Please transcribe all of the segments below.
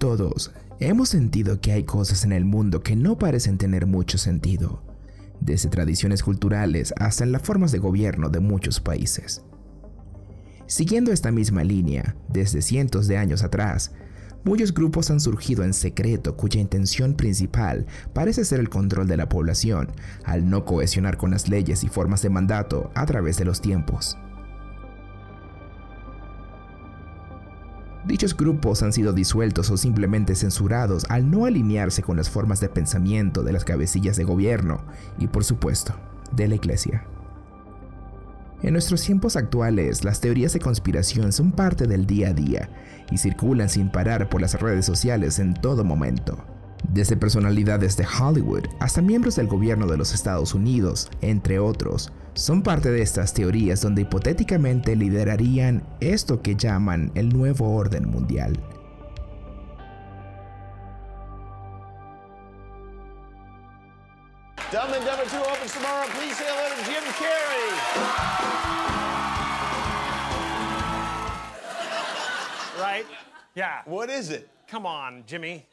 Todos hemos sentido que hay cosas en el mundo que no parecen tener mucho sentido, desde tradiciones culturales hasta en las formas de gobierno de muchos países. Siguiendo esta misma línea, desde cientos de años atrás, muchos grupos han surgido en secreto cuya intención principal parece ser el control de la población, al no cohesionar con las leyes y formas de mandato a través de los tiempos. Dichos grupos han sido disueltos o simplemente censurados al no alinearse con las formas de pensamiento de las cabecillas de gobierno y por supuesto de la iglesia. En nuestros tiempos actuales, las teorías de conspiración son parte del día a día y circulan sin parar por las redes sociales en todo momento desde personalidades de Hollywood hasta miembros del gobierno de los Estados Unidos, entre otros, son parte de estas teorías donde hipotéticamente liderarían esto que llaman el nuevo orden mundial. Dumb and Dumber 2 opens tomorrow. Please say hello to Jim Carrey. Right? Yeah. What is it? Come on, Jimmy.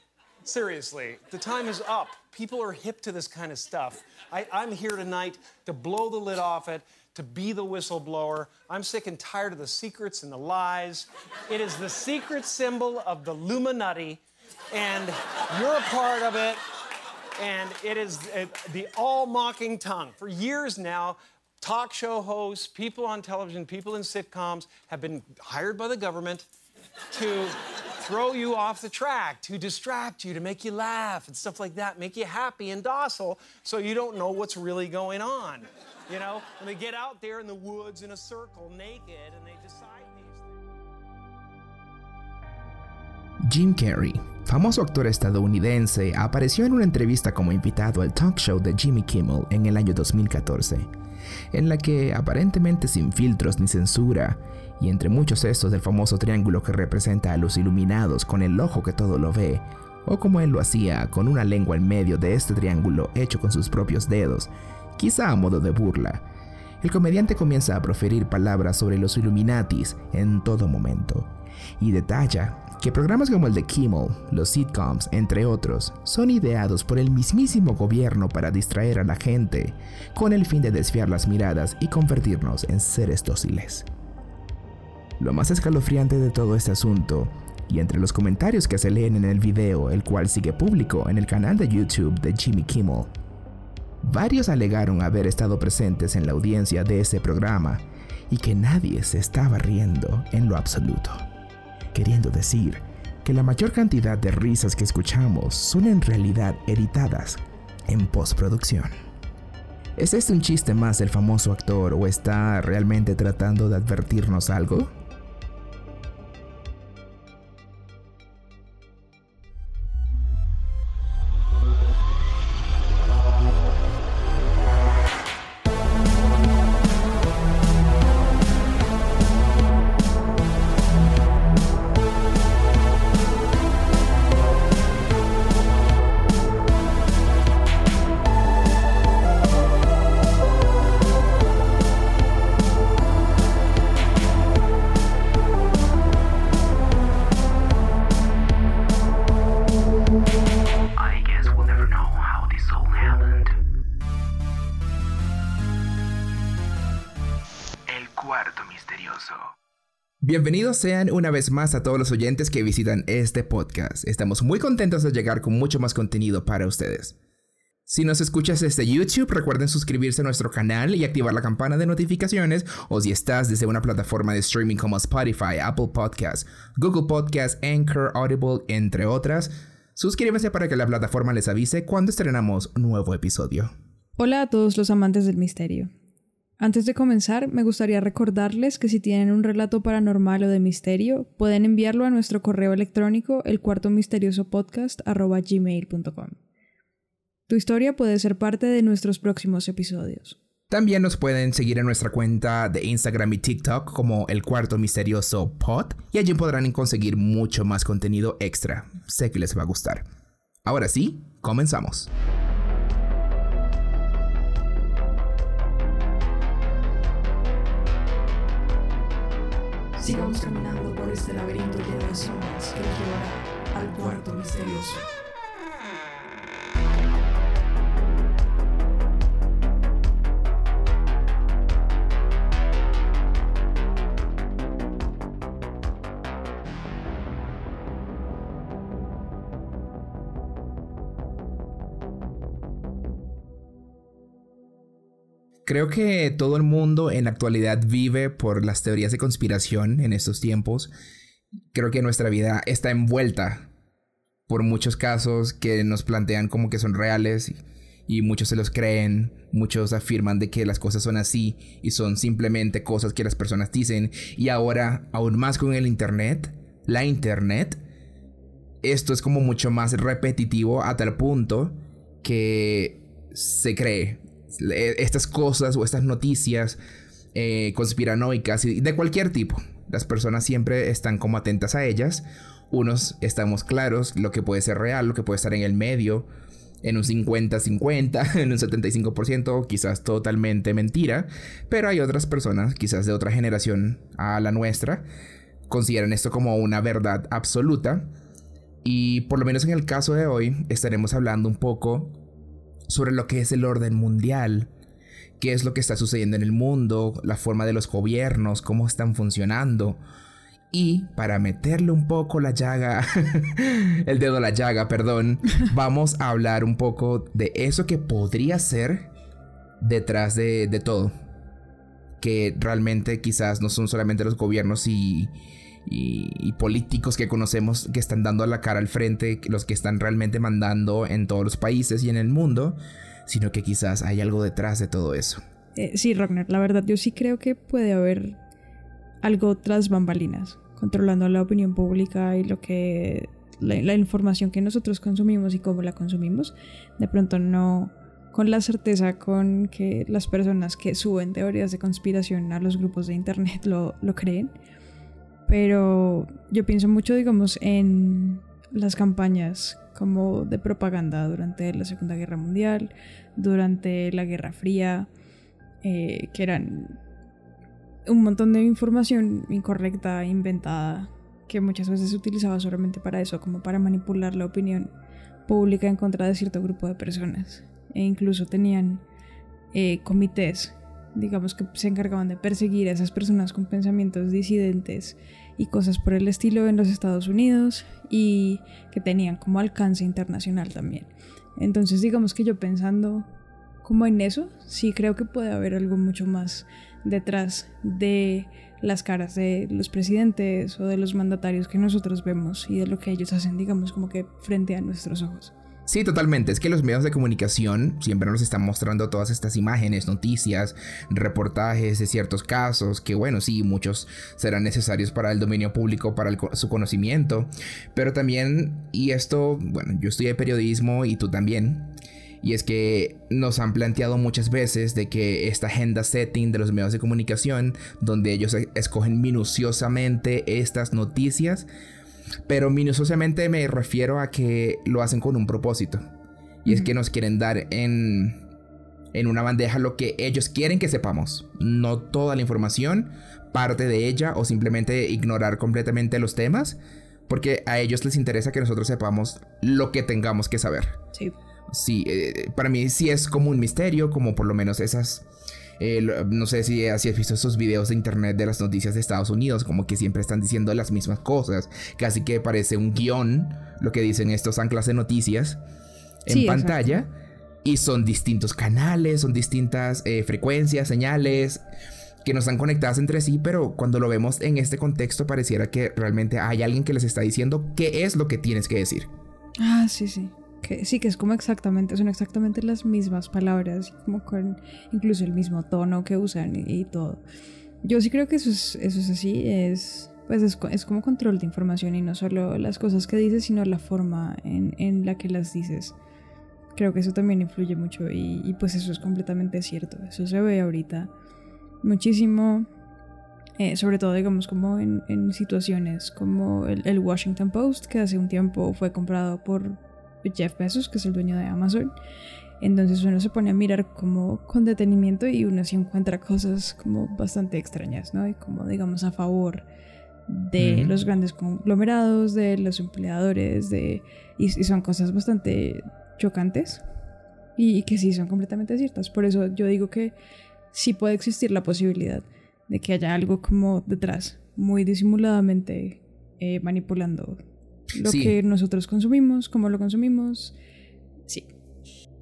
Seriously, the time is up. People are hip to this kind of stuff. I, am here tonight to blow the lid off it, to be the whistleblower. I'm sick and tired of the secrets and the lies. It is the secret symbol of the Illuminati, and you're a part of it. And it is uh, the all mocking tongue. For years now, talk show hosts, people on television, people in sitcoms have been hired by the government to throw you off the track, to distract you, to make you laugh and stuff like that, make you happy and docile so you don't know what's really going on. You know, and they get out there in the woods in a circle naked and they decide these things. Jim Carrey, famoso actor estadounidense, apareció en una entrevista como invitado al talk show de Jimmy Kimmel en el año 2014, en la que, aparentemente sin filtros ni censura, y entre muchos estos del famoso triángulo que representa a los iluminados con el ojo que todo lo ve, o como él lo hacía con una lengua en medio de este triángulo hecho con sus propios dedos, quizá a modo de burla. El comediante comienza a proferir palabras sobre los Illuminatis en todo momento, y detalla que programas como el de Kimmel, los sitcoms, entre otros, son ideados por el mismísimo gobierno para distraer a la gente, con el fin de desviar las miradas y convertirnos en seres dóciles. Lo más escalofriante de todo este asunto, y entre los comentarios que se leen en el video, el cual sigue público en el canal de YouTube de Jimmy Kimmel, varios alegaron haber estado presentes en la audiencia de ese programa y que nadie se estaba riendo en lo absoluto, queriendo decir que la mayor cantidad de risas que escuchamos son en realidad editadas en postproducción. ¿Es este un chiste más del famoso actor o está realmente tratando de advertirnos algo? Bienvenidos sean una vez más a todos los oyentes que visitan este podcast. Estamos muy contentos de llegar con mucho más contenido para ustedes. Si nos escuchas desde YouTube, recuerden suscribirse a nuestro canal y activar la campana de notificaciones. O si estás desde una plataforma de streaming como Spotify, Apple Podcasts, Google Podcasts, Anchor, Audible, entre otras, suscríbanse para que la plataforma les avise cuando estrenamos un nuevo episodio. Hola a todos los amantes del misterio. Antes de comenzar, me gustaría recordarles que si tienen un relato paranormal o de misterio, pueden enviarlo a nuestro correo electrónico el cuarto misterioso podcast Tu historia puede ser parte de nuestros próximos episodios. También nos pueden seguir en nuestra cuenta de Instagram y TikTok como el cuarto misterioso pod y allí podrán conseguir mucho más contenido extra. Sé que les va a gustar. Ahora sí, comenzamos. Sigamos caminando por este laberinto lleno de sombras que nos llevará al cuarto misterioso. Creo que todo el mundo en la actualidad vive por las teorías de conspiración en estos tiempos. Creo que nuestra vida está envuelta por muchos casos que nos plantean como que son reales y, muchos se los creen, muchos afirman de que las cosas son así y son simplemente cosas que las personas dicen y ahora aún más con el internet, la internet, esto es como mucho más repetitivo a tal punto que se cree estas cosas o estas noticias eh, conspiranoicas de cualquier tipo. Las personas siempre están como atentas a ellas. Unos estamos claros lo que puede ser real, lo que puede estar en el medio, en un 50-50, en un 75%, quizás totalmente mentira. Pero hay otras personas, quizás de otra generación a la nuestra, consideran esto como una verdad absoluta. Y por lo menos en el caso de hoy estaremos hablando un poco sobre lo que es el orden mundial, qué es lo que está sucediendo en el mundo, la forma de los gobiernos, cómo están funcionando. Y para meterle un poco la llaga, el dedo a la llaga, perdón, vamos a hablar un poco de eso que podría ser detrás de, todo. Que realmente quizás no son solamente los gobiernos y, y, políticos que conocemos que están dando la cara al frente, los que están realmente mandando en todos los países y en el mundo, sino que quizás hay algo detrás de todo eso. Eh, sí, Ragnar, la verdad yo sí creo que puede haber algo tras bambalinas, controlando la opinión pública y lo que la, información que nosotros consumimos y cómo la consumimos. De pronto no con la certeza con que las personas que suben teorías de conspiración a los grupos de internet lo, lo creen pero yo pienso mucho, digamos, en las campañas como de propaganda durante la Segunda Guerra Mundial, durante la Guerra Fría, eh, que eran un montón de información incorrecta, inventada, que muchas veces se utilizaba solamente para eso, como para manipular la opinión pública en contra de cierto grupo de personas. E incluso tenían eh, comités digamos que se encargaban de perseguir a esas personas con pensamientos disidentes y cosas por el estilo en los Estados Unidos y que tenían como alcance internacional también. Entonces digamos que yo pensando como en eso, sí creo que puede haber algo mucho más detrás de las caras de los presidentes o de los mandatarios que nosotros vemos y de lo que ellos hacen, digamos, como que frente a nuestros ojos. Sí, totalmente. Es que los medios de comunicación siempre nos están mostrando todas estas imágenes, noticias, reportajes de ciertos casos, que bueno, sí, muchos serán necesarios para el dominio público, para su conocimiento, pero también, y esto, bueno, yo estudié periodismo y tú también, y es que nos han planteado muchas veces de que esta agenda setting de los medios de comunicación, donde ellos e-, escogen minuciosamente estas noticias, pero minuciosamente me refiero a que lo hacen con un propósito. Y es que nos quieren dar en, en una bandeja lo que ellos quieren que sepamos. No toda la información, parte de ella o simplemente ignorar completamente los temas. Porque a ellos les interesa que nosotros sepamos lo que tengamos que saber. Sí. Sí, eh, para mí sí es como un misterio, como por lo menos esas eh, no sé si, has visto esos videos de internet de las noticias de Estados Unidos, como que siempre están diciendo las mismas cosas, casi que parece un guion lo que dicen estos anclas de noticias en pantalla. Y son distintos canales, son distintas eh, frecuencias, señales que no están conectadas entre sí, pero cuando lo vemos en este contexto pareciera que realmente hay alguien que les está diciendo qué es lo que tienes que decir. Ah, sí, sí sí, que es como exactamente, son exactamente las mismas palabras, como con incluso el mismo tono que usan y, todo. Yo sí creo que eso es, eso es así, es, pues es, como control de información y no solo las cosas que dices, sino la forma en, en la que las dices. Creo que eso también influye mucho y, pues eso es completamente cierto. Eso se ve ahorita muchísimo, eh, sobre todo digamos como en, en situaciones como el, el Washington Post, que hace un tiempo fue comprado por Jeff Bezos, que es el dueño de Amazon. Entonces uno se pone a mirar como con detenimiento y uno se encuentra cosas como bastante extrañas, ¿no? Y como digamos a favor de los grandes conglomerados, de los empleadores, de, y, son cosas bastante chocantes y, que sí son completamente ciertas. Por eso yo digo que sí puede existir la posibilidad de que haya algo como detrás, muy disimuladamente eh, manipulando lo que nosotros consumimos, cómo lo consumimos. Sí.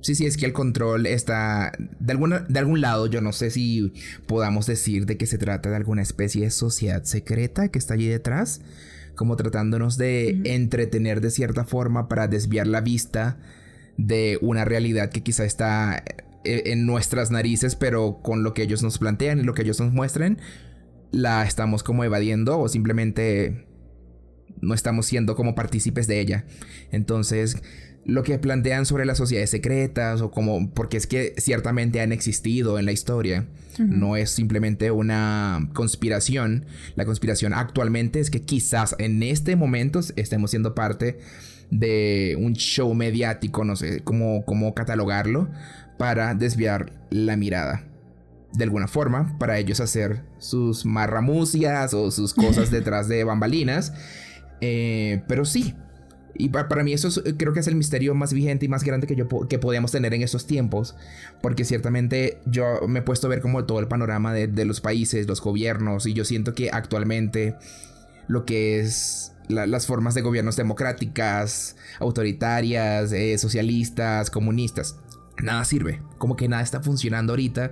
Sí, sí, es que el control está de, alguna, de algún lado, yo no sé si podamos decir de que se trata de alguna especie de sociedad secreta que está allí detrás, como tratándonos de entretener de cierta forma para desviar la vista de una realidad que quizá está eh, en nuestras narices, pero con lo que ellos nos plantean y lo que ellos nos muestren, la estamos como evadiendo o simplemente no estamos siendo como partícipes de ella. Entonces, lo que plantean sobre las sociedades secretas o como porque es que ciertamente han existido en la historia. No es simplemente una conspiración. La conspiración actualmente es que quizás en este momento estemos siendo parte de un show mediático, no sé cómo, cómo catalogarlo, para desviar la mirada. De alguna forma, para ellos hacer sus marramucias o sus cosas detrás de bambalinas. Eh, pero sí, y para mí eso creo que es el misterio más vigente y más grande que, yo, que podíamos tener en estos tiempos, porque ciertamente yo me he puesto a ver como todo el panorama de, los países, los gobiernos, y yo siento que actualmente lo que es las formas de gobiernos democráticas, autoritarias, eh, socialistas, comunistas, nada sirve, como que nada está funcionando ahorita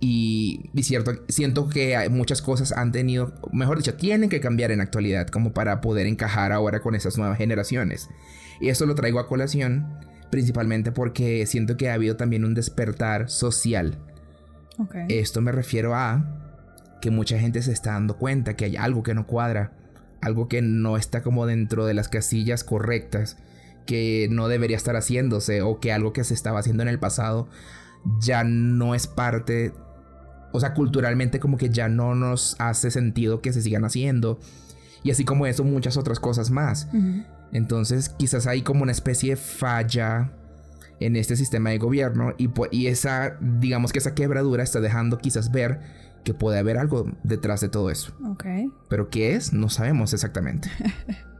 y, cierto, siento que hay muchas cosas han tenido, mejor dicho, tienen que cambiar en actualidad como para poder encajar ahora con esas nuevas generaciones. Y eso lo traigo a colación principalmente porque siento que ha habido también un despertar social. Esto me refiero a que mucha gente se está dando cuenta que hay algo que no cuadra, algo que no está como dentro de las casillas correctas, que no debería estar haciéndose o que algo que se estaba haciendo en el pasado ya no es parte o sea, culturalmente como que ya no nos hace sentido que se sigan haciendo. Y así como eso, muchas otras cosas más. Entonces, quizás hay como una especie de falla en este sistema de gobierno y, y esa, digamos que esa quebradura está dejando quizás ver que puede haber algo detrás de todo eso. Ok. Pero qué es, no sabemos exactamente.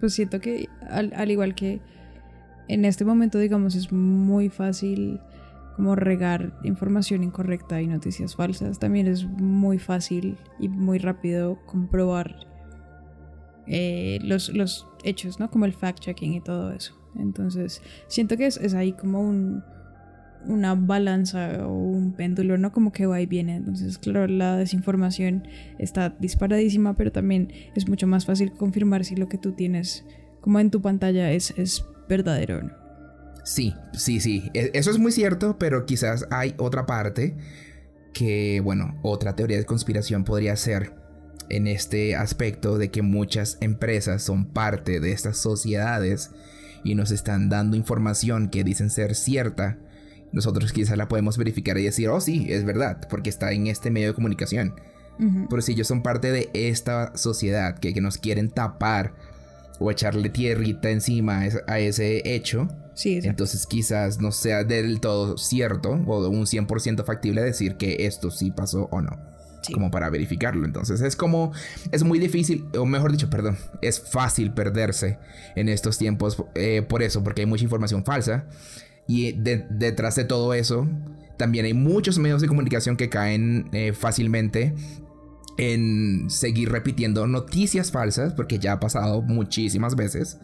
pues siento que al igual que en este momento, digamos, es muy fácil como regar información incorrecta y noticias falsas. También es muy fácil y muy rápido comprobar eh, los, los, hechos, ¿no? Como el fact-checking y todo eso. Entonces, siento que es, es ahí como un, una balanza o un péndulo, ¿no? Como que va y viene. Entonces, claro, la desinformación está disparadísima, pero también es mucho más fácil confirmar si lo que tú tienes como en tu pantalla es, es verdadero no. Sí, sí, sí. E, eso es muy cierto, pero quizás hay otra parte que, bueno, otra teoría de conspiración podría ser en este aspecto de que muchas empresas son parte de estas sociedades y nos están dando información que dicen ser cierta. Nosotros quizás la podemos verificar y decir, oh sí, es verdad, porque está en este medio de comunicación. Pero si ellos son parte de esta sociedad que, que nos quieren tapar o echarle tierrita encima a ese hecho, entonces quizás no sea del todo cierto o un 100% factible decir que esto sí pasó o no. Como para verificarlo. Entonces es como, es muy difícil, o mejor dicho, perdón, es fácil perderse en estos tiempos eh, por eso, porque hay mucha información falsa. Y detrás de todo eso, también hay muchos medios de comunicación que caen eh, fácilmente en seguir repitiendo noticias falsas, porque ya ha pasado muchísimas veces.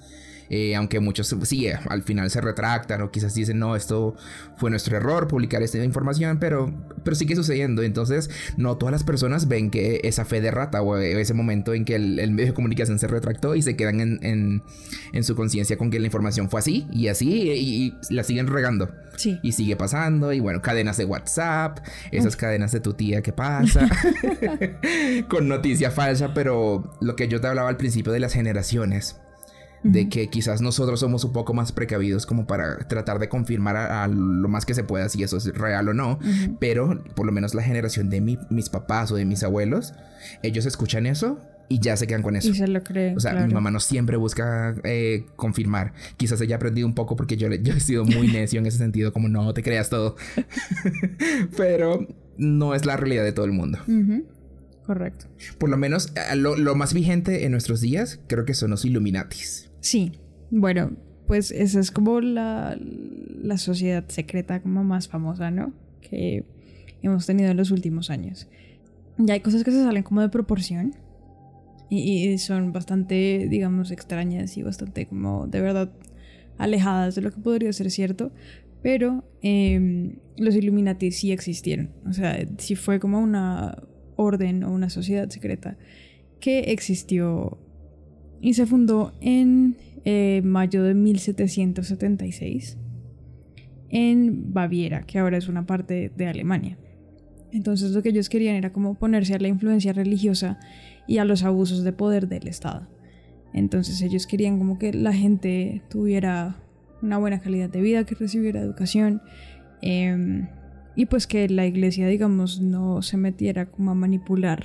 Eh, aunque muchos sí, al final se retractan o quizás dicen, no, esto fue nuestro error publicar esta información, pero, pero sigue sucediendo. Entonces, no todas las personas ven que esa fe de rata o ese momento en que el, medio de comunicación se retractó y se quedan en, en, su conciencia con que la información fue así y así y, la siguen regando. Sí. Y sigue pasando y bueno, cadenas de WhatsApp, esas cadenas de tu tía que pasa, con noticia falsa, pero lo que yo te hablaba al principio de las generaciones de que quizás nosotros somos un poco más precavidos como para tratar de confirmar a, lo más que se pueda si eso es real o no, pero por lo menos la generación de mis papás o de mis abuelos, ellos escuchan eso y ya se quedan con eso. Y se lo creen. O sea, mi mamá no siempre busca eh, confirmar. Quizás ella ha aprendido un poco porque yo, yo he sido muy necio en ese sentido, como no te creas todo. Pero no es la realidad de todo el mundo. Correcto. Por lo menos eh, lo, más vigente en nuestros días creo que son los Illuminatis. Sí, bueno, pues esa es como la, la sociedad secreta como más famosa, ¿no? Que hemos tenido en los últimos años. Ya hay cosas que se salen como de proporción y, son bastante, digamos, extrañas y bastante como de verdad alejadas de lo que podría ser cierto, pero em, los Illuminati sí existieron, o sea, sí fue como una orden o una sociedad secreta que existió y se fundó en eh, mayo de 1776 en Baviera, que ahora es una parte de Alemania. Entonces lo que ellos querían era como ponerse a la influencia religiosa y a los abusos de poder del Estado. Entonces ellos querían como que la gente tuviera una buena calidad de vida, que recibiera educación em, y pues que la iglesia, digamos, no se metiera como a manipular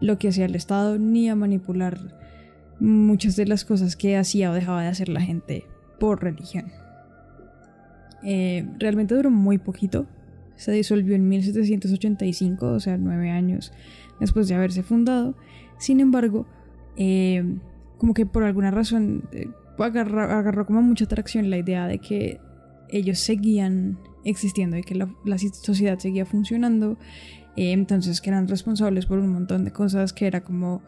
lo que hacía el Estado ni a manipular muchas de las cosas que hacía o dejaba de hacer la gente por religión. Eh, realmente duró muy poquito, se disolvió en 1785, o sea, nueve años después de haberse fundado. Sin embargo, eh, como que por alguna razón eh, agarró, como mucha atracción la idea de que ellos seguían existiendo y que la, sociedad seguía funcionando. Entonces que eran responsables por un montón de cosas, que era como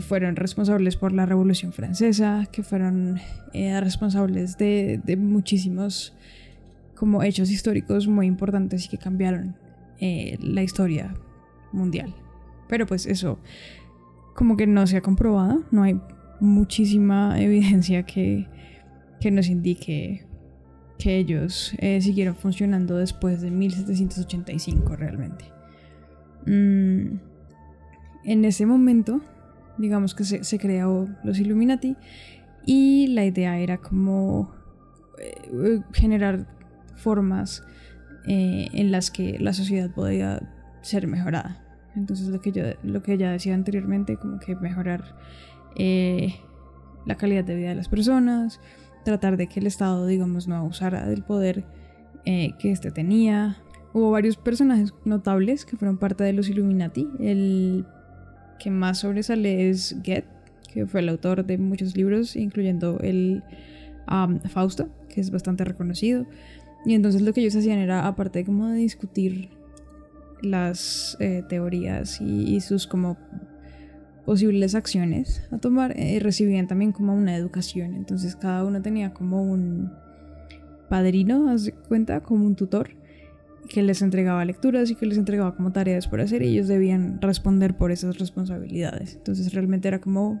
fueron responsables por la Revolución Francesa, que fueron responsables de, muchísimos como hechos históricos muy importantes y que cambiaron la historia mundial. Pero pues eso como que no se ha comprobado, no hay muchísima evidencia que, que nos indique que ellos eh, siguieron funcionando después de 1785 realmente. Mm, en ese momento, digamos que se, creó los Illuminati y la idea era como eh, generar formas eh, en las que la sociedad podía ser mejorada. Entonces lo que yo, lo que ya decía anteriormente, como que mejorar eh, la calidad de vida de las personas, tratar de que el Estado, digamos, no abusara del poder eh, que éste tenía. Hubo varios personajes notables que fueron parte de los Illuminati. El que más sobresale es Goethe, que fue el autor de muchos libros, incluyendo el um, Fausto, que es bastante reconocido. Y entonces lo que ellos hacían era, aparte como de discutir las eh, teorías y, sus como posibles acciones a tomar eh, recibían también como una educación entonces cada uno tenía como un padrino haz de cuenta como un tutor que les entregaba lecturas y que les entregaba como tareas por hacer y ellos debían responder por esas responsabilidades entonces realmente era como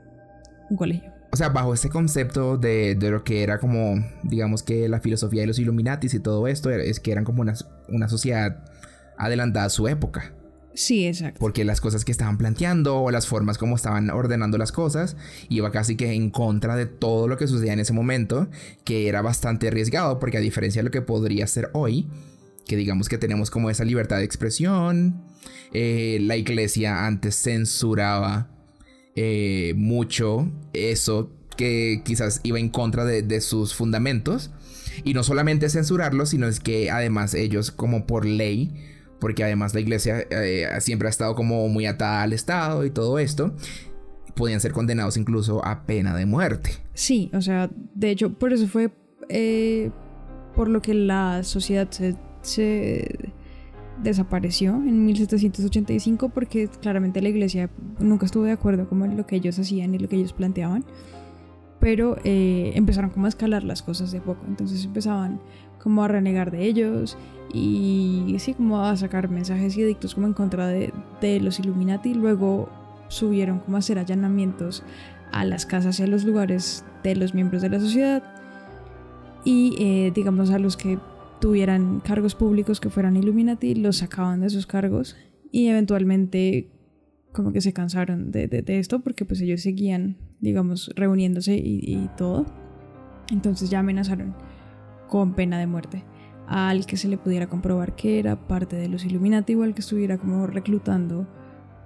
un colegio o sea, bajo ese concepto de, de, lo que era como, digamos que la filosofía de los Illuminatis y todo esto, es que eran como una, una sociedad adelantada a su época. Sí, exacto. Porque las cosas que estaban planteando o las formas como estaban ordenando las cosas iba casi que en contra de todo lo que sucedía en ese momento, que era bastante arriesgado porque a diferencia de lo que podría ser hoy, que digamos que tenemos como esa libertad de expresión, eh, la iglesia antes censuraba eh, mucho eso que quizás iba en contra de, sus fundamentos. Y no solamente censurarlo, sino es que además ellos como por ley porque además la iglesia eh, siempre ha estado como muy atada al Estado y todo esto, podían ser condenados incluso a pena de muerte. Sí, o sea, de hecho, por eso fue por lo que la sociedad se, desapareció en 1785, porque claramente la iglesia nunca estuvo de acuerdo con lo que ellos hacían y lo que ellos planteaban. Pero eh, empezaron como a escalar las cosas de poco. Entonces empezaban como a renegar de ellos y sí, como a sacar mensajes y edictos como en contra de, los Illuminati. Luego subieron como a hacer allanamientos a las casas y a los lugares de los miembros de la sociedad y eh, digamos a los que tuvieran cargos públicos que fueran Illuminati los sacaban de sus cargos y eventualmente como que se cansaron de, esto porque pues ellos seguían digamos reuniéndose y, y todo. Entonces ya amenazaron con pena de muerte. Al que se le pudiera comprobar que era parte de los Illuminati o al que estuviera como reclutando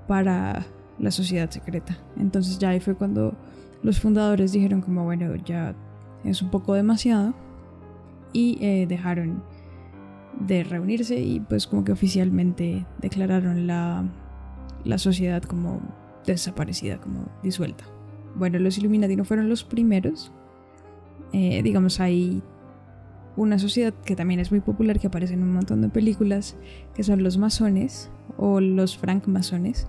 para la sociedad secreta. Entonces ya ahí fue cuando los fundadores dijeron como bueno ya es un poco demasiado y eh, dejaron de reunirse y pues como que oficialmente declararon la la sociedad como desaparecida, como disuelta. Bueno, los Illuminati no fueron los primeros. Eh, digamos, hay una sociedad que también es muy popular, que aparece en un montón de películas, que son los masones o los francmasones.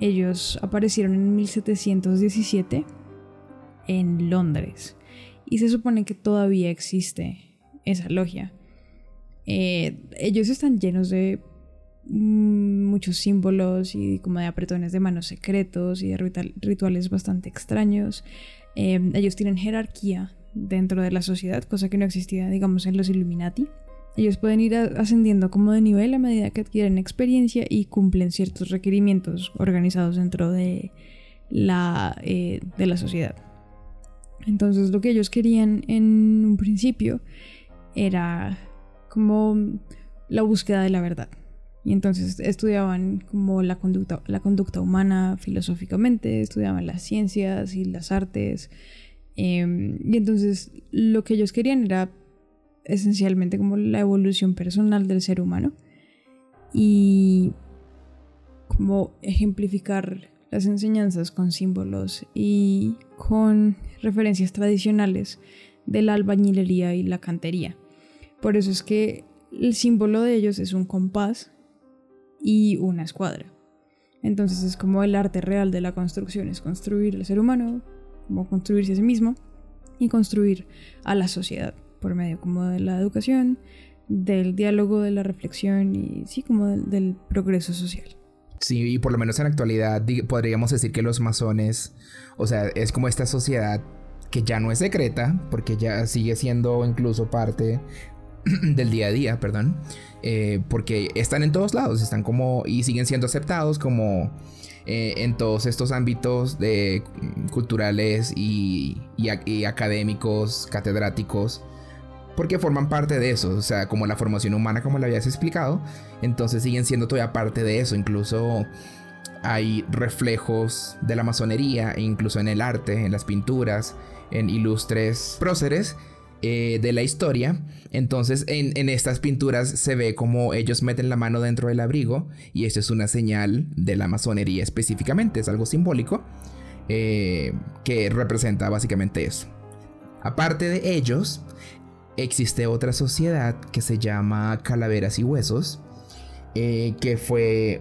Ellos aparecieron en 1717 en Londres y se supone que todavía existe esa logia. Eh, ellos están llenos de mm, muchos símbolos y como de apretones de manos secretos y de rituales bastante extraños. Eh, ellos tienen jerarquía dentro de la sociedad, cosa que no existía, digamos, en los Illuminati. Ellos pueden ir ascendiendo como de nivel a medida que adquieren experiencia y cumplen ciertos requerimientos organizados dentro de la, eh, de la sociedad. Entonces lo que ellos querían en un principio era como la búsqueda de la verdad. Y entonces estudiaban como la conducta, la conducta humana filosóficamente, estudiaban las ciencias y las artes, Em, y entonces lo que ellos querían era esencialmente como la evolución personal del ser humano y como ejemplificar las enseñanzas con símbolos y con referencias tradicionales de la albañilería y la cantería. Por eso es que el símbolo de ellos es un compás y una escuadra. Entonces es como el arte real de la construcción, es construir el ser humano como construirse a sí mismo y construir a la sociedad por medio como de la educación, del diálogo, de la reflexión y sí como del, progreso social. Sí, y por lo menos en la actualidad podríamos decir que los masones, o sea, es como esta sociedad que ya no es secreta, porque ya sigue siendo incluso parte del día a día, perdón, eh, porque están en todos lados, están como y siguen siendo aceptados como eh, en todos estos ámbitos de, culturales y, académicos, catedráticos, porque forman parte de eso, o sea, como la formación humana, como lo habías explicado, entonces siguen siendo todavía parte de eso, incluso hay reflejos de la masonería, e incluso en el arte, en las pinturas, en ilustres próceres eh, de la historia. Entonces en, estas pinturas se ve como ellos meten la mano dentro del abrigo y esto es una señal de la masonería específicamente, es algo simbólico eh, que representa básicamente eso. Aparte de ellos, existe otra sociedad que se llama Calaveras y Huesos, eh, que fue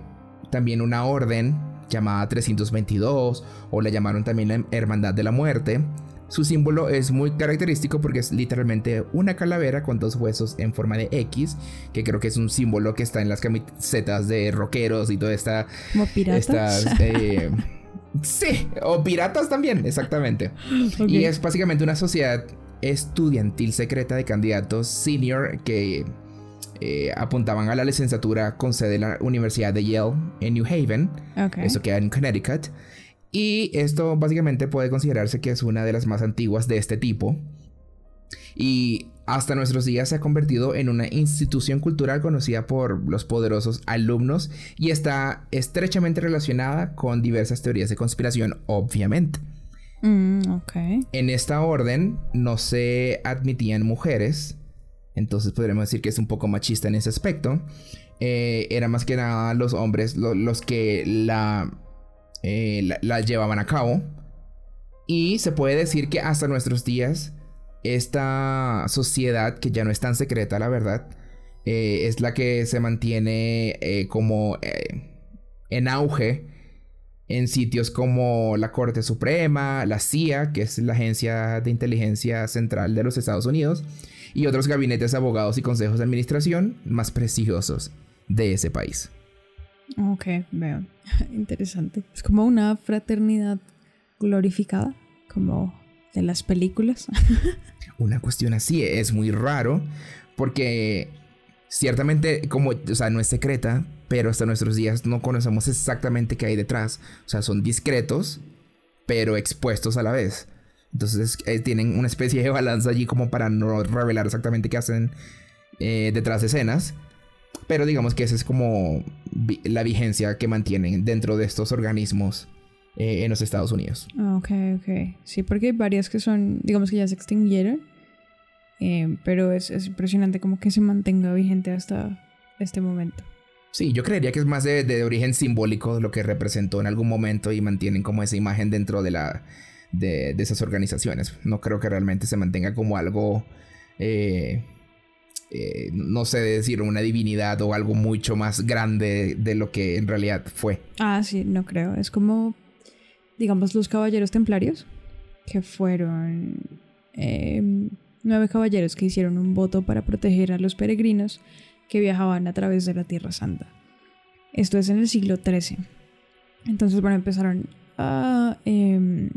también una orden llamada 322 o la llamaron también la Hermandad de la Muerte su símbolo es muy característico porque es literalmente una calavera con dos huesos en forma de X, que creo que es un símbolo que está en las camisetas de rockeros y toda esta... Como piratas. Eh, sí, o piratas también, exactamente. Y es básicamente una sociedad estudiantil secreta de candidatos senior que eh, apuntaban a la licenciatura con sede en la Universidad de Yale en New Haven. Eso queda en Connecticut. Y esto básicamente puede considerarse que es una de las más antiguas de este tipo. Y hasta nuestros días se ha convertido en una institución cultural conocida por los poderosos alumnos y está estrechamente relacionada con diversas teorías de conspiración, obviamente. Mm, en esta orden no se admitían mujeres, entonces podríamos decir que es un poco machista en ese aspecto. Eh, era más que nada los hombres los que la eh, las llevaban a cabo. Y se puede decir que hasta nuestros días, esta sociedad, que ya no es tan secreta, la verdad, eh, es la que se mantiene eh, como en auge en sitios como la Corte Suprema, la CIA, que es la Agencia de Inteligencia Central de los Estados Unidos, y otros gabinetes abogados y consejos de administración más preciosos de ese país. Ok, veo. Interesante. Es como una fraternidad glorificada, como de las películas. una cuestión así es muy raro, porque ciertamente, como, o sea, no es secreta, pero hasta nuestros días no conocemos exactamente qué hay detrás. O sea, son discretos, pero expuestos a la vez. Entonces eh, tienen una especie de balanza allí como para no revelar exactamente qué hacen eh, detrás de escenas. Pero digamos que esa es como la vigencia que mantienen dentro de estos organismos eh, en los Estados Unidos. Ah, ok, ok. Sí, porque hay varias que son, digamos que ya se extinguieron. Eh, pero es, es, impresionante como que se mantenga vigente hasta este momento. Sí, yo creería que es más de, origen simbólico lo que representó en algún momento y mantienen como esa imagen dentro de la de, esas organizaciones. No creo que realmente se mantenga como algo, eh, eh, no sé decir, una divinidad o algo mucho más grande de lo que en realidad fue. Ah, sí, no creo. Es como, digamos, los caballeros templarios, que fueron em, nueve caballeros que hicieron un voto para proteger a los peregrinos que viajaban a través de la Tierra Santa. Esto es en el siglo XIII. Entonces, bueno, empezaron a em,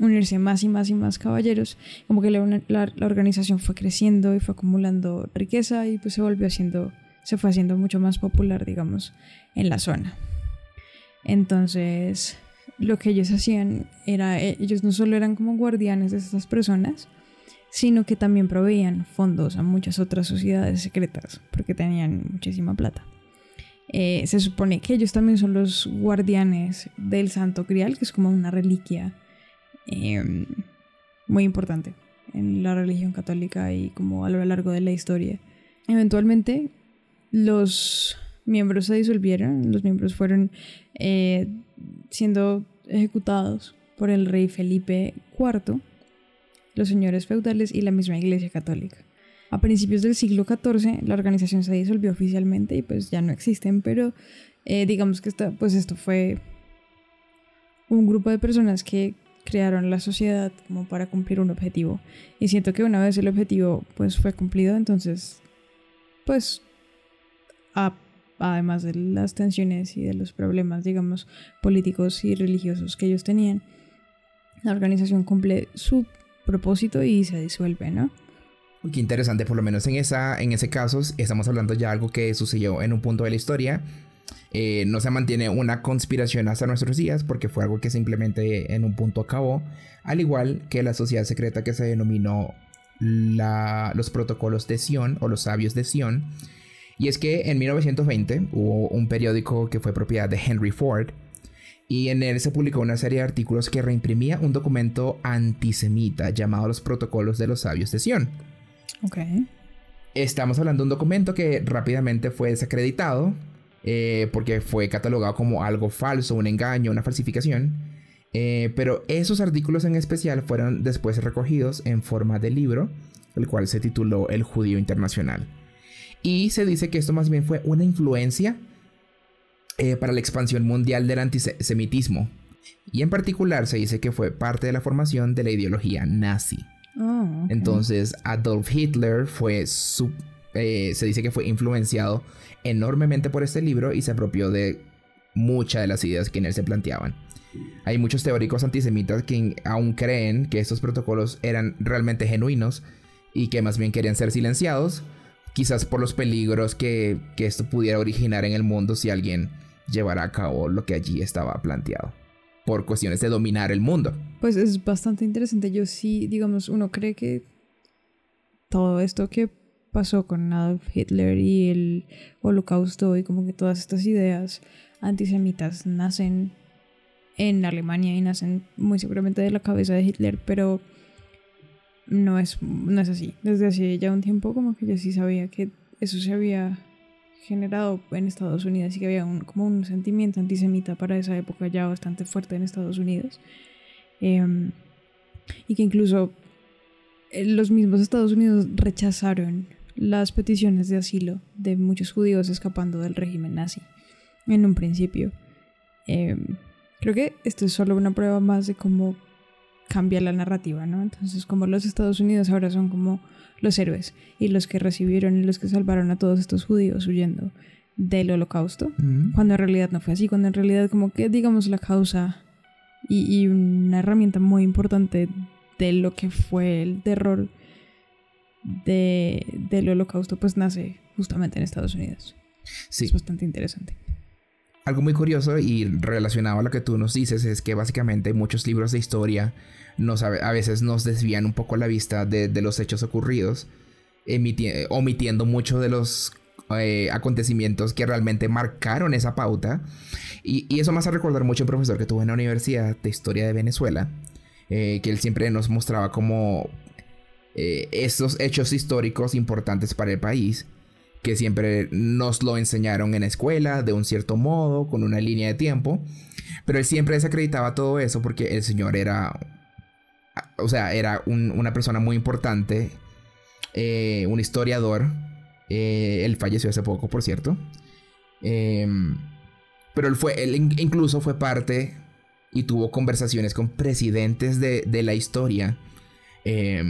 unirse más y más y más caballeros. Como que la, organización fue creciendo y fue acumulando riqueza y pues se volvió haciendo, se fue haciendo mucho más popular, digamos, en la zona. Entonces, lo que ellos hacían era, eh, ellos no solo eran como guardianes de estas personas, sino que también proveían fondos a muchas otras sociedades secretas, porque tenían muchísima plata. Eh, se supone que ellos también son los guardianes del Santo Grial, que es como una reliquia em, muy importante en la religión católica y como a lo largo de la historia. Eventualmente los miembros se disolvieron, los miembros fueron eh, siendo ejecutados por el rey Felipe IV los señores feudales y la misma Iglesia Católica. A principios del siglo XIV la organización se disolvió oficialmente y pues ya no existen, pero eh, digamos que pues esto fue un grupo de personas que crearon la sociedad como para cumplir un objetivo. Y siento que una vez el objetivo pues fue cumplido, entonces pues además de las tensiones y de los problemas digamos políticos y religiosos que ellos tenían, la organización cumple su propósito y se disuelve, ¿no? Qué interesante, por lo menos en, esa, en ese caso estamos hablando ya de algo que sucedió en un punto de la historia. Eh, no se mantiene una conspiración hasta nuestros días porque fue algo que simplemente en un punto acabó, al igual que la sociedad secreta que se denominó los protocolos de Sion o los sabios de Sion. Y es que en 1920 hubo un periódico que fue propiedad de Henry Ford, y en él se publicó una serie de artículos que reimprimía un documento antisemita llamado Los Protocolos de los Sabios de Sion. Ok. Estamos hablando de un documento que rápidamente fue desacreditado eh, porque fue catalogado como algo falso, un engaño, una falsificación. Eh, pero esos artículos en especial fueron después recogidos en forma de libro, el cual se tituló El Judío Internacional. Y se dice que esto más bien fue una influencia eh, para la expansión mundial del antisemitismo. Y en particular se dice que fue parte de la formación de la ideología nazi. Oh, Entonces Adolf Hitler fue eh, se dice que fue influenciado enormemente por este libro y se apropió de muchas de las ideas que en él se planteaban. Hay muchos teóricos antisemitas que aún creen que estos protocolos eran realmente genuinos y que más bien querían ser silenciados, quizás por los peligros que, que esto pudiera originar en el mundo si alguien llevar a cabo lo que allí estaba planteado por cuestiones de dominar el mundo. Pues es bastante interesante. Yo sí, digamos, uno cree que todo esto que pasó con Adolf Hitler y el holocausto y como que todas estas ideas antisemitas nacen en Alemania y nacen muy seguramente de la cabeza de Hitler, pero no es, no es así. Desde hace ya un tiempo como que yo sí sabía que eso se había generado en Estados Unidos y que había un, como un sentimiento antisemita para esa época ya bastante fuerte en Estados Unidos. Em, y que incluso eh, los mismos Estados Unidos rechazaron las peticiones de asilo de muchos judíos escapando del régimen nazi en un principio. Em, creo que esto es solo una prueba más de cómo cambia la narrativa, ¿no? Entonces, como los Estados Unidos ahora son como los héroes y los que recibieron y los que salvaron a todos estos judíos huyendo del holocausto, cuando en realidad no fue así, cuando en realidad como que digamos la causa y, una herramienta muy importante de lo que fue el terror de, del holocausto pues nace justamente en Estados Unidos. Sí. Es bastante interesante. Algo muy curioso y relacionado a lo que tú nos dices es que básicamente muchos libros de historia nos, a veces nos desvían un poco la vista de, los hechos ocurridos, omitiendo mucho de los eh, acontecimientos que realmente marcaron esa pauta. Y, eso me hace recordar mucho un profesor que tuve en la Universidad de Historia de Venezuela, eh, que él siempre nos mostraba como eh, estos hechos históricos importantes para el país que siempre nos lo enseñaron en la escuela de un cierto modo, con una línea de tiempo. Pero él siempre desacreditaba todo eso porque el señor era, o sea, era una persona muy importante, eh, un historiador. Eh, él falleció hace poco, por cierto. Em, pero él fue, él incluso fue parte y tuvo conversaciones con presidentes de, de la historia. Eh,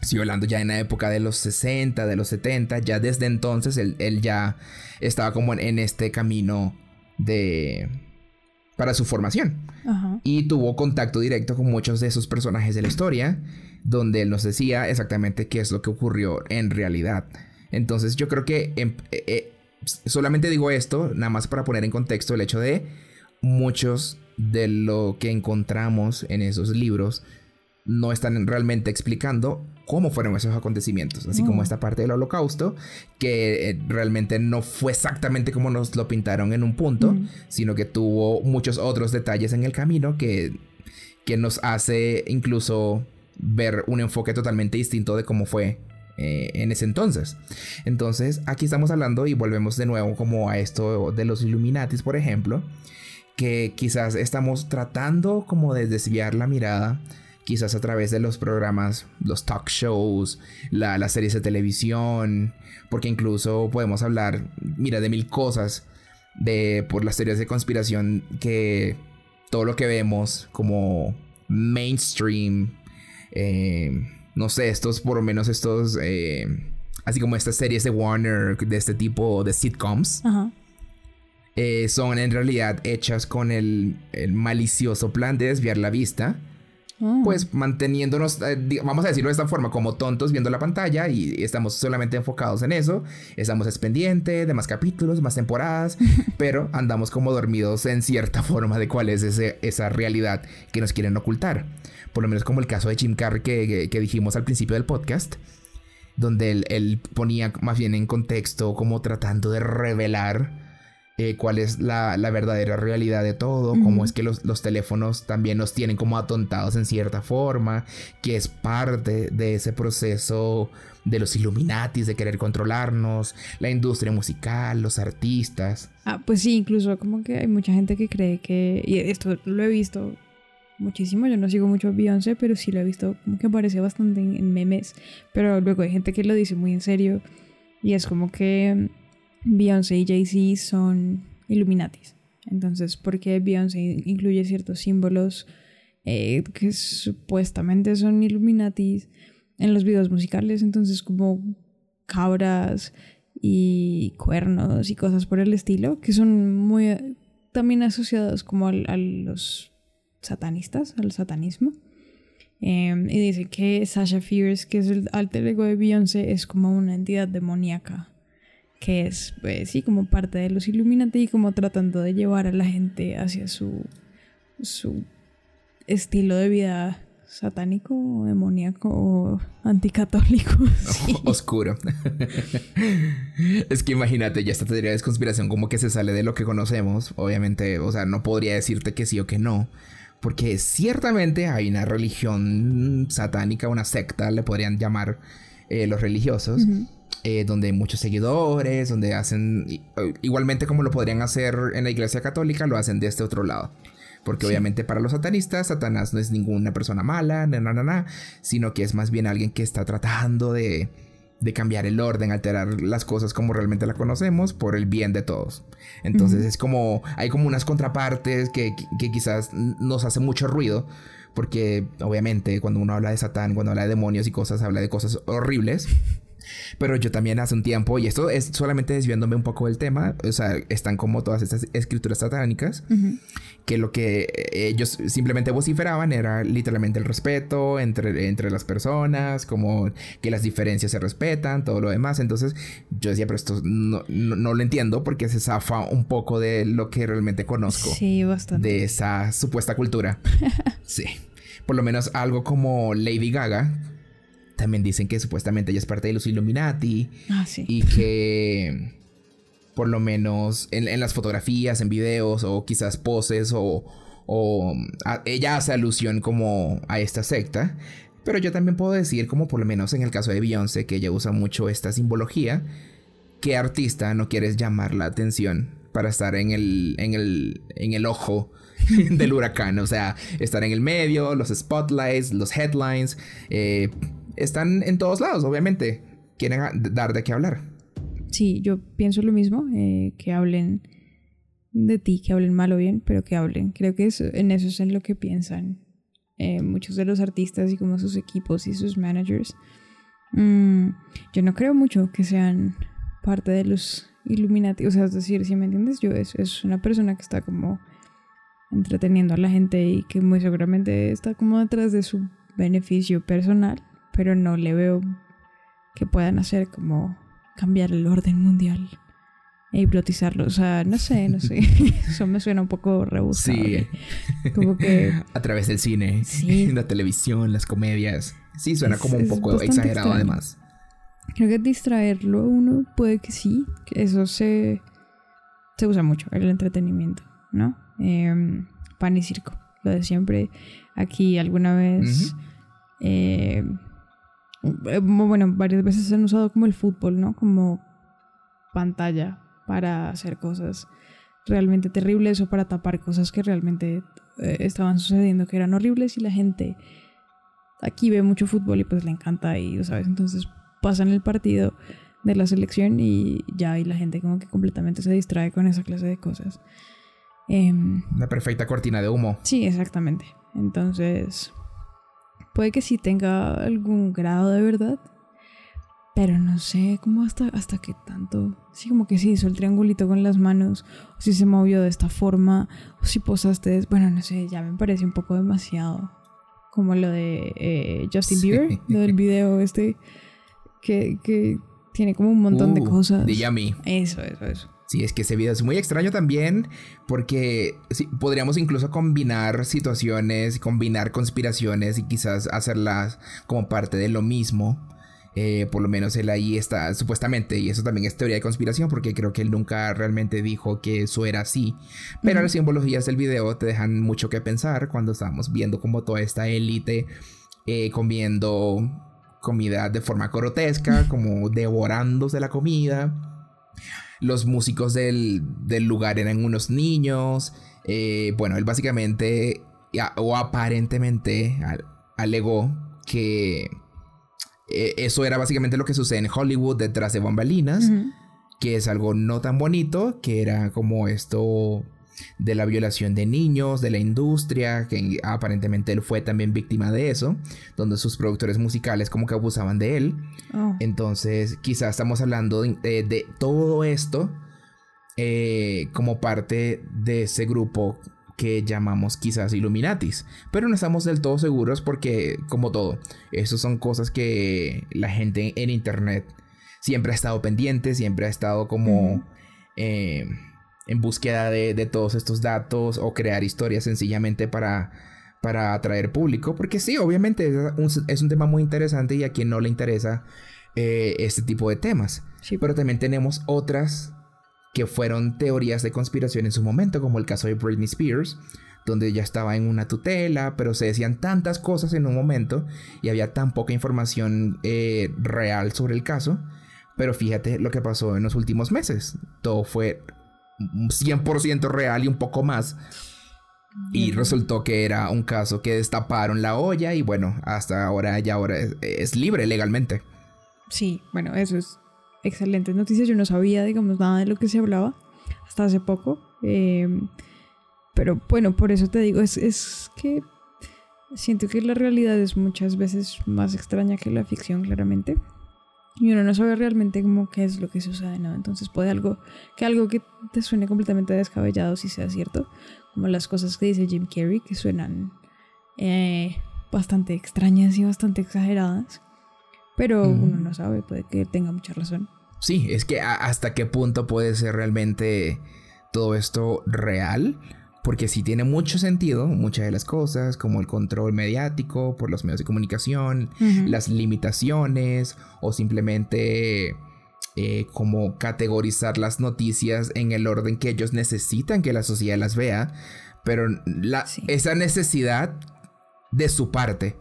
Estoy hablando ya en la época de los 60, de los 70, ya desde entonces él, ya estaba como en, este camino de... para su formación. Y tuvo contacto directo con muchos de esos personajes de la historia, donde él nos decía exactamente qué es lo que ocurrió en realidad. Entonces yo creo que em, eh, eh, solamente digo esto, nada más para poner en contexto el hecho de muchos de lo que encontramos en esos libros no están realmente explicando cómo fueron esos acontecimientos, así como mm. esta parte del holocausto, que eh, realmente no fue exactamente como nos lo pintaron en un punto, mm. sino que tuvo muchos otros detalles en el camino que, que nos hace incluso ver un enfoque totalmente distinto de cómo fue eh, en ese entonces. Entonces, aquí estamos hablando y volvemos de nuevo como a esto de los Illuminatis, por ejemplo, que quizás estamos tratando como de desviar la mirada quizás a través de los programas, los talk shows, las series de televisión, porque incluso podemos hablar, mira, de mil cosas de por las teorías de conspiración que todo lo que vemos como mainstream, eh, no sé, estos por lo menos estos, eh, así como estas series de Warner de este tipo de sitcoms. Eh, son en realidad hechas con el, el malicioso plan de desviar la vista Mm. Pues manteniéndonos, eh, vamos a decirlo de esta forma, como tontos viendo la pantalla y estamos solamente enfocados en eso. Estamos pendiente de más capítulos, más temporadas, pero andamos como dormidos en cierta forma de cuál es esa realidad que nos quieren ocultar. Por lo menos como el caso de Jim Carrey que, que dijimos al principio del podcast donde él, él, ponía más bien en contexto como tratando de revelar eh, cuál es la, verdadera realidad de todo, cómo es que los, teléfonos también nos tienen como atontados en cierta forma, que es parte de ese proceso de los Illuminatis, de querer controlarnos, la industria musical, los artistas. Ah, pues sí, incluso como que hay mucha gente que cree que, y esto lo he visto muchísimo, yo no sigo mucho Beyoncé, pero sí lo he visto como que aparece bastante en memes, pero luego hay gente que lo dice muy en serio y es como que Beyoncé y Jay-Z son Illuminatis. Entonces, ¿por qué Beyoncé incluye ciertos símbolos eh, que supuestamente son Illuminatis en los videos musicales? Entonces, como cabras y cuernos y cosas por el estilo, que son muy también asociados como a los satanistas, al satanismo. Em, y dice que Sasha Fierce, que es el alter ego de Beyoncé, es como una entidad demoníaca que es, pues sí, como parte de los Illuminati y como tratando de llevar a la gente hacia su, su estilo de vida satánico, demoníaco o anticatólico. Oscuro. es que imagínate, ya esta teoría de conspiración como que se sale de lo que conocemos. Obviamente, o sea, no podría decirte que sí o que no. Porque ciertamente hay una religión satánica, una secta, le podrían llamar eh, los religiosos. Eh, donde hay muchos seguidores, donde hacen, igualmente como lo podrían hacer en la iglesia católica, lo hacen de este otro lado. Porque obviamente para los satanistas, Satanás no es ninguna persona mala, na, na, na, sino que es más bien alguien que está tratando de, de cambiar el orden, alterar las cosas como realmente la conocemos por el bien de todos. Entonces es como, hay como unas contrapartes que, que, quizás nos hace mucho ruido, porque obviamente cuando uno habla de Satán, cuando habla de demonios y cosas, habla de cosas horribles. Pero yo también hace un tiempo, y esto es solamente desviándome un poco del tema, o sea, están como todas estas escrituras satánicas, que lo que ellos simplemente vociferaban era literalmente el respeto entre, entre las personas, como que las diferencias se respetan, todo lo demás. Entonces yo decía, pero esto no, no, lo entiendo porque se zafa un poco de lo que realmente conozco. Sí, bastante. De esa supuesta cultura. sí. Por lo menos algo como Lady Gaga, también dicen que supuestamente ella es parte de los Illuminati. Ah, sí. Y que por lo menos en, las fotografías, en videos o quizás poses o, ella hace alusión como a esta secta. Pero yo también puedo decir como por lo menos en el caso de Beyoncé que ella usa mucho esta simbología ¿qué artista no quieres llamar la atención para estar en el, en el, en el ojo del huracán? O sea, estar en el medio, los spotlights, los headlines, eh, están en todos lados, obviamente. Quieren dar de qué hablar. Sí, yo pienso lo mismo, eh, que hablen de ti, que hablen mal o bien, pero que hablen. Creo que en eso es en lo que piensan eh, muchos de los artistas y como sus equipos y sus managers. Mm, yo no creo mucho que sean parte de los Illuminati, o sea, es decir, si me entiendes, yo es, es una persona que está como entreteniendo a la gente y que muy seguramente está como detrás de su beneficio personal, pero no le veo que puedan hacer como cambiar el orden mundial e hipnotizarlo. O sea, no sé, no sé. Eso me suena un poco rebuscado. Sí. Como que... A través del cine, sí. la televisión, las comedias. Sí, suena como un poco exagerado además. Creo que distraerlo uno puede que sí. Eso se, se usa mucho, el entretenimiento, ¿no? Em, pan y circo. Lo de siempre. Aquí alguna vez... Eh, bueno, varias veces se han usado como el fútbol, ¿no? Como pantalla para hacer cosas realmente terribles o para tapar cosas que realmente eh, estaban sucediendo que eran horribles y la gente aquí ve mucho fútbol y pues le encanta y, ¿sabes? Entonces pasan el partido de la selección y ya y la gente como que completamente se distrae con esa clase de cosas. Eh, la perfecta cortina de humo. Sí, exactamente. Entonces, puede que sí tenga algún grado de verdad, pero no sé cómo hasta, hasta qué tanto. Sí, como que sí hizo el triangulito con las manos, o si se movió de esta forma, o si posaste. Bueno, no sé, ya me parece un poco demasiado. Como lo de eh, Justin Bieber, lo del video este, que, que tiene como un montón de uh, cosas. De Yami. Eso, eso, eso. Sí, es que ese video es muy extraño también porque podríamos incluso combinar situaciones, combinar conspiraciones y quizás hacerlas como parte de lo mismo. Eh, por lo menos él ahí está, supuestamente, y eso también es teoría de conspiración, porque creo que él nunca realmente dijo que eso era así. Pero las simbologías del video te dejan mucho que pensar cuando estamos viendo como toda esta élite eh, comiendo comida de forma grotesca, como devorándose la comida. Los músicos del, lugar eran unos niños. Eh, bueno, él básicamente, o aparentemente, alegó que eh, eso era básicamente lo que sucede en Hollywood detrás de bambalinas, que es algo no tan bonito, que era como esto de la violación de niños, de la industria, que aparentemente él fue también víctima de eso, donde sus productores musicales como que abusaban de él. Oh. Entonces, quizás estamos hablando de, todo esto eh, como parte de ese grupo que llamamos quizás Illuminatis, pero no estamos del todo seguros porque, como todo, eso son cosas que la gente en Internet siempre ha estado pendiente, siempre ha estado como eh, en búsqueda de, todos estos datos o crear historias sencillamente para, para atraer público, porque sí, obviamente es un, tema muy interesante y a quien no le interesa eh, este tipo de temas, pero también tenemos otras que fueron teorías de conspiración en su momento, como el caso de Britney Spears, donde ella estaba en una tutela, pero se decían tantas cosas en un momento y había tan poca información eh, real sobre el caso. Pero fíjate lo que pasó en los últimos meses. Todo fue 100% real y un poco más. Y resultó que era un caso que destaparon la olla y bueno, hasta ahora ya ahora es libre legalmente. Sí, bueno, eso es excelentes noticias. Yo no sabía, digamos, nada de lo que se hablaba hasta hace poco. Em, pero bueno, por eso te digo, es, es que siento que la realidad es muchas veces más extraña que la ficción, claramente. Y uno no sabe realmente cómo qué es lo que sucede, ¿no? Entonces puede algo, que algo que te suene completamente descabellado si sea cierto, como las cosas que dice Jim Carrey, que suenan eh, bastante extrañas y bastante exageradas. Pero uno no sabe, puede que tenga mucha razón. Sí, es que hasta qué punto puede ser realmente todo esto real. Porque sí tiene mucho sentido muchas de las cosas, como el control mediático por los medios de comunicación, las limitaciones o simplemente eh, como categorizar las noticias en el orden que ellos necesitan que la sociedad las vea. Pero la, esa necesidad de su parte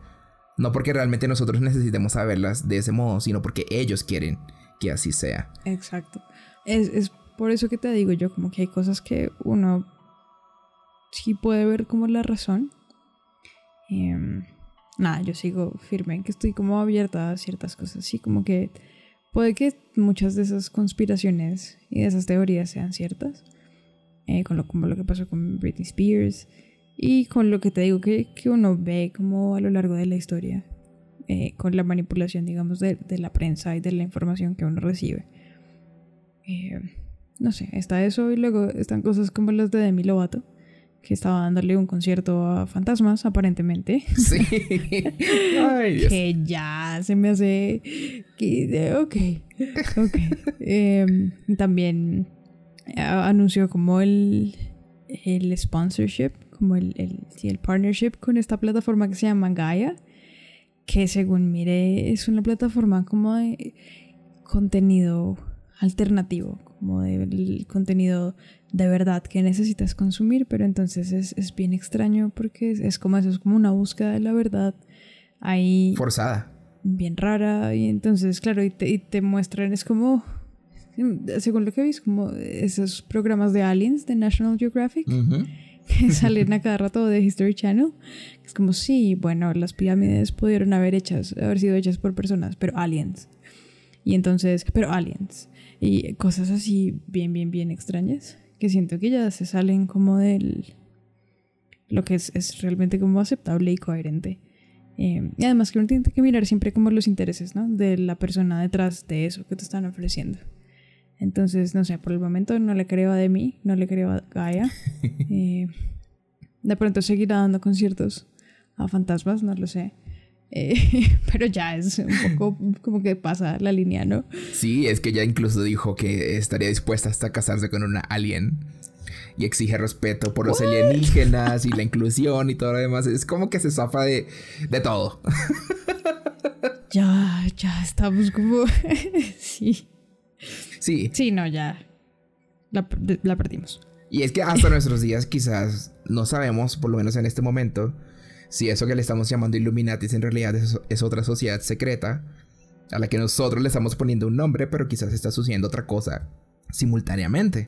no porque realmente nosotros necesitemos saberlas de ese modo, sino porque ellos quieren que así sea. Exacto. Es, es por eso que te digo yo, como que hay cosas que uno sí puede ver como la razón. Em, nada, yo sigo firme en que estoy como abierta a ciertas cosas. Sí, como que puede que muchas de esas conspiraciones y de esas teorías sean ciertas. Eh, con lo, como lo que pasó con Britney Spears y con lo que te digo que, que uno ve como a lo largo de la historia, eh, con la manipulación, digamos, de, de, la prensa y de la información que uno recibe. Eh, no sé, está eso y luego están cosas como las de Demi Lovato, que estaba dándole un concierto a fantasmas, aparentemente. Sí. que ya se me hace... Que, ok, ok. Em, también anunció como el, el sponsorship, como el, el, el partnership con esta plataforma que se llama Gaia, que según mire es una plataforma como de contenido alternativo, como del contenido de verdad que necesitas consumir, pero entonces es, es bien extraño porque es, como eso, es como una búsqueda de la verdad ahí... Forzada. Bien rara, y entonces, claro, y te, y te muestran, es como, según lo que veis, como esos programas de aliens de National Geographic. que salen a cada rato de History Channel. Es como, sí, bueno, las pirámides pudieron haber, hechas, haber sido hechas por personas, pero aliens. Y entonces, pero aliens. Y cosas así bien, bien, bien extrañas. Que siento que ya se salen como del... Lo que es, es realmente como aceptable y coherente. Eh, y además que uno tiene que mirar siempre como los intereses, ¿no? De la persona detrás de eso que te están ofreciendo. Entonces, no sé, por el momento no le creo a Demi, no le creo a Gaia. Eh, de pronto seguirá dando conciertos a fantasmas, no lo sé. Eh, pero ya es un poco como que pasa la línea, ¿no? Sí, es que ya incluso dijo que estaría dispuesta hasta a casarse con una alien y exige respeto por los alienígenas y la inclusión y todo lo demás. Es como que se zafa de, de todo. ya, ya estamos como. sí. Sí. Sí, no, ya. La, la perdimos. Y es que hasta nuestros días quizás no sabemos, por lo menos en este momento, si eso que le estamos llamando Illuminatis en realidad es, otra sociedad secreta a la que nosotros le estamos poniendo un nombre, pero quizás está sucediendo otra cosa simultáneamente.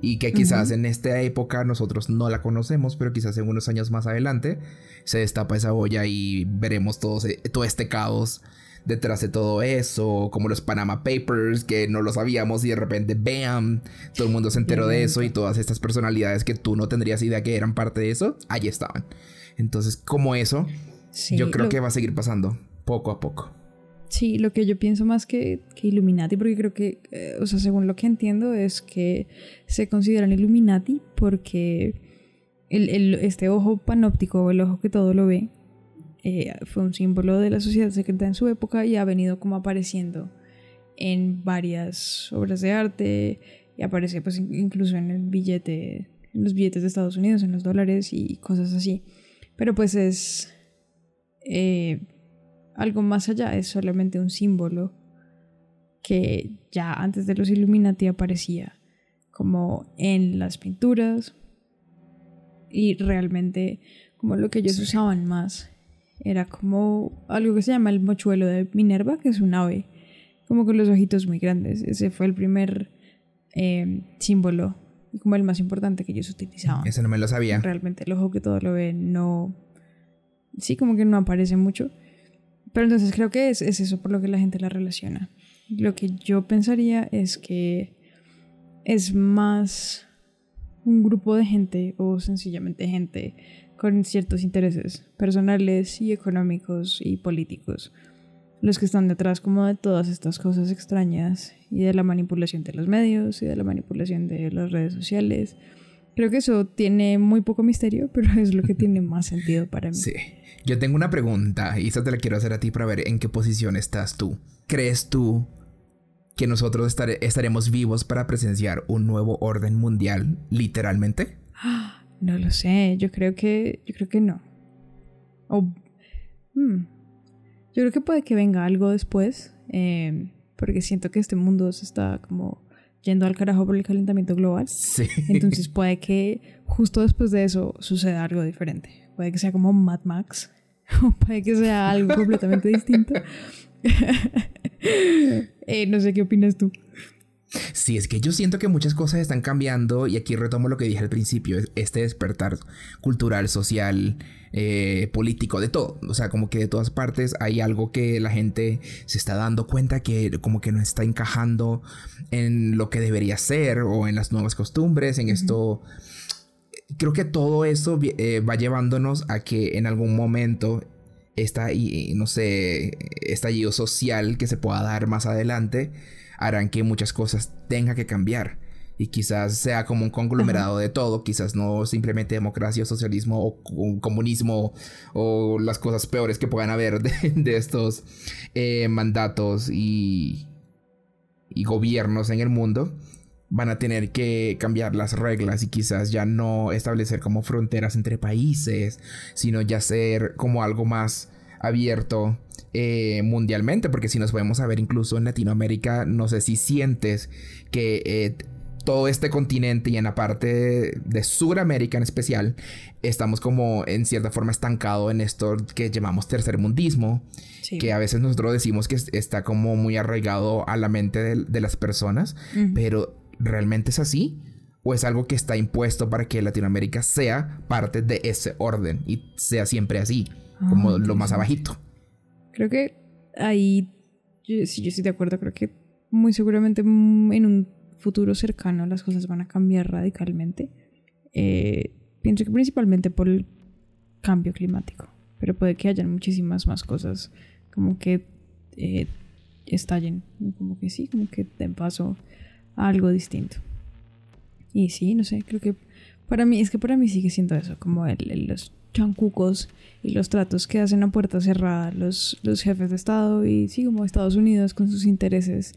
Y que quizás en esta época nosotros no la conocemos, pero quizás en unos años más adelante se destapa esa olla y veremos todo, todo este caos detrás de todo eso, como los Panama Papers, que no lo sabíamos y de repente, ¡bam! Todo el mundo se enteró de eso y todas estas personalidades que tú no tendrías idea que eran parte de eso, allí estaban. Entonces, como eso, yo creo que va a seguir pasando poco a poco. Sí, lo que yo pienso más que, que Illuminati, porque creo que, eh, o sea, según lo que entiendo, es que se consideran Illuminati porque el, este ojo panóptico, el ojo que todo lo ve, eh, fue un símbolo de la sociedad secreta en su época y ha venido como apareciendo en varias obras de arte y aparece pues incluso en el billete, en los billetes de Estados Unidos, en los dólares y cosas así. Pero pues es eh, algo más allá, es solamente un símbolo que ya antes de los Illuminati aparecía como en las pinturas y realmente como lo que ellos usaban más era como algo que se llama el mochuelo de Minerva, que es un ave, como con los ojitos muy grandes. Ese fue el primer eh, símbolo como el más importante que ellos utilizaban. Ese no me lo sabía. Realmente el ojo que todo lo ve no... Sí, como que no aparece mucho. Pero entonces creo que es, es eso por lo que la gente la relaciona. Lo que yo pensaría es que es más un grupo de gente o sencillamente gente con ciertos intereses personales y económicos y políticos los que están detrás como de todas estas cosas extrañas y de la manipulación de los medios y de la manipulación de las redes sociales. Creo que eso tiene muy poco misterio, pero es lo que tiene más sentido para mí. Sí. Yo tengo una pregunta y esa te la quiero hacer a ti para ver en qué posición estás tú. ¿Crees tú que nosotros estaremos vivos para presenciar un nuevo orden mundial, literalmente? No lo sé, yo creo que, yo creo que no. O, hmm, yo creo que puede que venga algo después, eh, porque siento que este mundo se está como yendo al carajo por el calentamiento global. Sí. Entonces puede que justo después de eso suceda algo diferente. Puede que sea como Mad Max, o puede que sea algo completamente distinto. Eh, no sé qué opinas tú. Sí, es que yo siento que muchas cosas están cambiando y aquí retomo lo que dije al principio, este despertar cultural, social, eh, político, de todo. O sea, como que de todas partes hay algo que la gente se está dando cuenta que como que no está encajando en lo que debería ser o en las nuevas costumbres, en esto. Creo que todo eso eh, va llevándonos a que en algún momento esta, no sé, estallido social que se pueda dar más adelante harán que muchas cosas tengan que cambiar. Y quizás sea como un conglomerado de todo, quizás no simplemente democracia, socialismo o, comunismo o las cosas peores que puedan haber de, estos eh, mandatos y, y gobiernos en el mundo van a tener que cambiar las reglas y quizás ya no establecer como fronteras entre países, sino ya ser como algo más abierto eh, mundialmente, porque si nos podemos a ver incluso en Latinoamérica, no sé si sientes que eh, todo este continente y en la parte de Sudamérica en especial, estamos como en cierta forma estancados en esto que llamamos tercermundismo, que a veces nosotros decimos que está como muy arraigado a la mente de, las personas, pero ¿realmente es así? ¿O es algo que está impuesto para que Latinoamérica sea parte de ese orden y sea siempre así? como ah, lo más abajito. Creo que ahí, si yo estoy de acuerdo, creo que muy seguramente en un futuro cercano las cosas van a cambiar radicalmente. Eh, pienso que principalmente por el cambio climático, pero puede que hayan muchísimas más cosas como que eh, estallen, como que sí, como que den paso a algo distinto. Y sí, no sé, creo que para mí, es que para mí sigue siendo eso, como el, los chancucos y los tratos que hacen a puerta cerrada los, los jefes de Estado y sí, como Estados Unidos con sus intereses,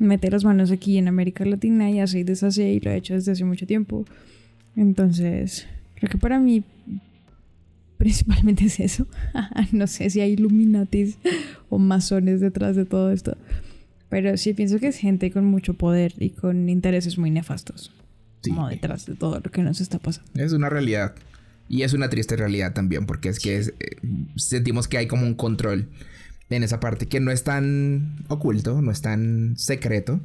mete las manos aquí en América Latina y hace y deshace y lo ha hecho desde hace mucho tiempo. Entonces, creo que para mí principalmente es eso. no sé si hay Illuminatis o masones detrás de todo esto. Pero sí pienso que es gente con mucho poder y con intereses muy nefastos. Como detrás de todo lo que nos está pasando. Es una realidad. Y es una triste realidad también, porque es que eh, sentimos que hay como un control en esa parte que no es tan oculto, no es tan secreto,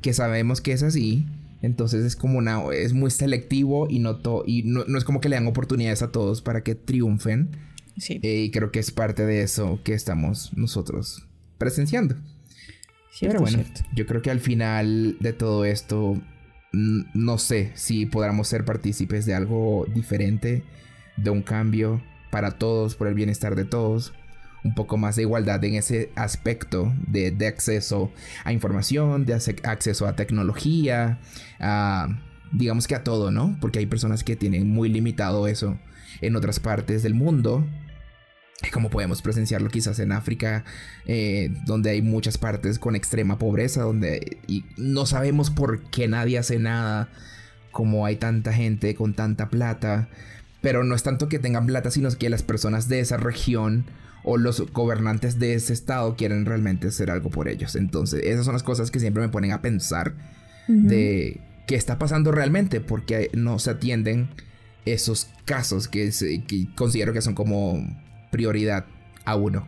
que sabemos que es así. Entonces es como una, es muy selectivo y no, y no, es como que le dan oportunidades a todos para que triunfen. Sí. Eh, y creo que es parte de eso que estamos nosotros presenciando. Pero bueno, yo creo que al final de todo esto no sé si podamos ser partícipes de algo diferente, de un cambio para todos, por el bienestar de todos, un poco más de igualdad en ese aspecto de, acceso a información, de acceso a tecnología, digamos que a todo, ¿no? Porque hay personas que tienen muy limitado eso en otras partes del mundo como podemos presenciarlo quizás en África, eh, donde hay muchas partes con extrema pobreza, donde y no sabemos por qué nadie hace nada, como hay tanta gente con tanta plata, pero no es tanto que tengan plata, sino que las personas de esa región o los gobernantes de ese estado quieren realmente hacer algo por ellos. Entonces, esas son las cosas que siempre me ponen a pensar de qué está pasando realmente, porque no se atienden esos casos que considero que son como prioridad a uno.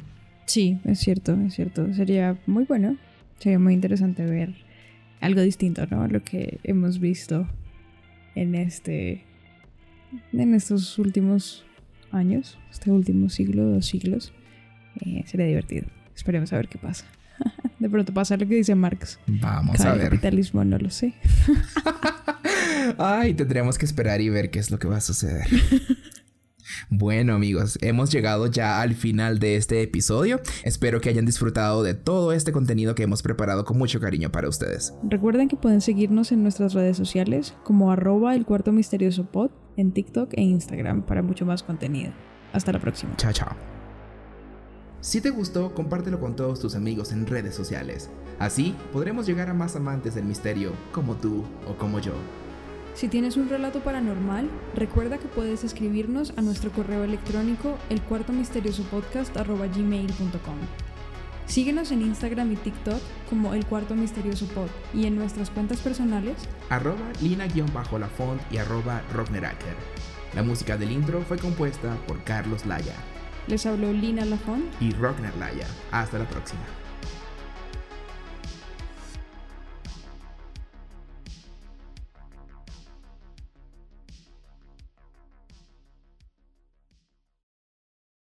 Sí, es cierto, es cierto. Sería muy bueno, sería muy interesante ver algo distinto, ¿no? Lo que hemos visto en este, en estos últimos años, este último siglo, dos siglos. Eh, sería divertido. Esperemos a ver qué pasa. De pronto pasa lo que dice Marx. Vamos a ver. capitalismo no lo sé. Ay, tendremos que esperar y ver qué es lo que va a suceder. Bueno amigos, hemos llegado ya al final de este episodio. Espero que hayan disfrutado de todo este contenido que hemos preparado con mucho cariño para ustedes. Recuerden que pueden seguirnos en nuestras redes sociales como arroba el cuarto misterioso pod en TikTok e Instagram para mucho más contenido. Hasta la próxima. Chao, chao. Si te gustó, compártelo con todos tus amigos en redes sociales. Así podremos llegar a más amantes del misterio como tú o como yo. Si tienes un relato paranormal, recuerda que puedes escribirnos a nuestro correo electrónico el cuarto misterioso podcast Síguenos en Instagram y TikTok como El Cuarto Misterioso Pod y en nuestras cuentas personales arroba lina-lafont y arroba rockneracker. La música del intro fue compuesta por Carlos Laya. Les habló Lina Lafont y Rockner Laya. Hasta la próxima.